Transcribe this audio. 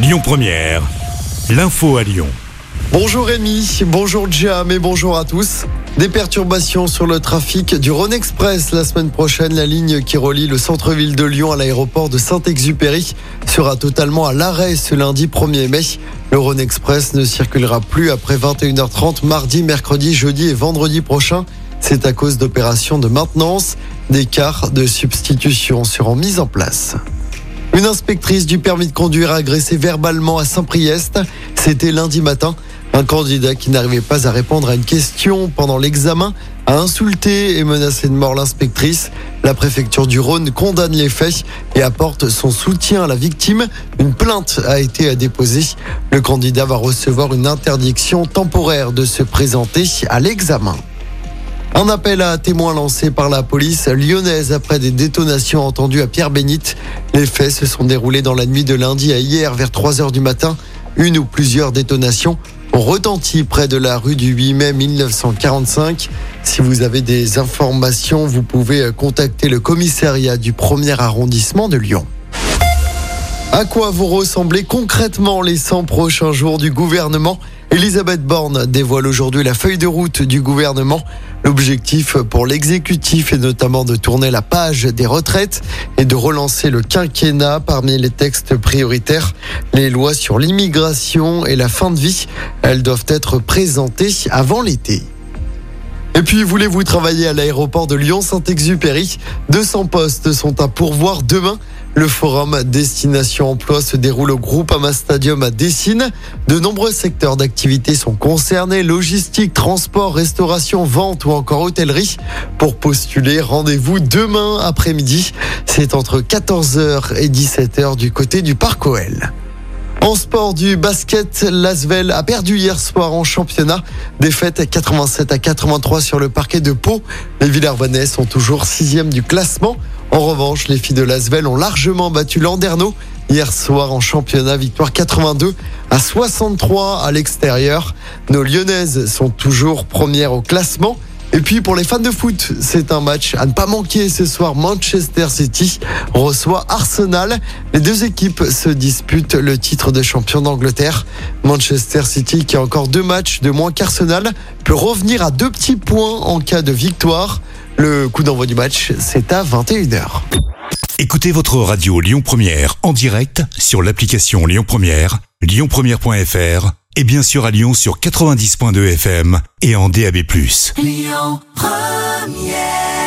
Lyon Première, l'info à Lyon. Bonjour Rémi, bonjour Jam et bonjour à tous. Des perturbations sur le trafic du Rhône Express la semaine prochaine. La ligne qui relie le centre-ville de Lyon à l'aéroport de Saint-Exupéry sera totalement à l'arrêt ce lundi 1er mai. Le Rhône Express ne circulera plus après 21h30 mardi, mercredi, jeudi et vendredi prochain. C'est à cause d'opérations de maintenance. Des cars de substitution seront mis en place. Une inspectrice du permis de conduire a agressé verbalement à Saint-Priest. C'était lundi matin. Un candidat qui n'arrivait pas à répondre à une question pendant l'examen a insulté et menacé de mort l'inspectrice. La préfecture du Rhône condamne les faits et apporte son soutien à la victime. Une plainte a été déposée. Le candidat va recevoir une interdiction temporaire de se présenter à l'examen. Un appel à témoins lancé par la police lyonnaise après des détonations entendues à Pierre-Bénite. Les faits se sont déroulés dans la nuit de lundi à hier vers 3 heures du matin. Une ou plusieurs détonations ont retenti près de la rue du 8 mai 1945. Si vous avez des informations, vous pouvez contacter le commissariat du premier arrondissement de Lyon. À quoi vont ressembler concrètement les 100 prochains jours du gouvernement? Elisabeth Borne dévoile aujourd'hui la feuille de route du gouvernement. L'objectif pour l'exécutif est notamment de tourner la page des retraites et de relancer le quinquennat parmi les textes prioritaires. Les lois sur l'immigration et la fin de vie, elles doivent être présentées avant l'été. Et puis, voulez-vous travailler à l'aéroport de Lyon-Saint-Exupéry? 200 postes sont à pourvoir demain. Le forum Destination Emploi se déroule au groupe Ama Stadium à Dessine. De nombreux secteurs d'activité sont concernés, logistique, transport, restauration, vente ou encore hôtellerie. Pour postuler, rendez-vous demain après-midi. C'est entre 14h et 17h du côté du Parc OL. En sport du basket, Lasvel a perdu hier soir en championnat. Défaite 87 à 83 sur le parquet de Pau. Les Villarvanais sont toujours sixième du classement. En revanche, les filles de Lasvel ont largement battu Landerneau hier soir en championnat. Victoire 82 à 63 à l'extérieur. Nos Lyonnaises sont toujours premières au classement. Et puis pour les fans de foot, c'est un match à ne pas manquer ce soir. Manchester City reçoit Arsenal. Les deux équipes se disputent le titre de champion d'Angleterre. Manchester City, qui a encore deux matchs de moins qu'Arsenal, peut revenir à deux petits points en cas de victoire. Le coup d'envoi du match, c'est à 21h. Écoutez votre radio Lyon Première en direct sur l'application Lyon Première, lyonpremière.fr et bien sûr à Lyon sur 90.2 FM et en DAB+. Lyon Première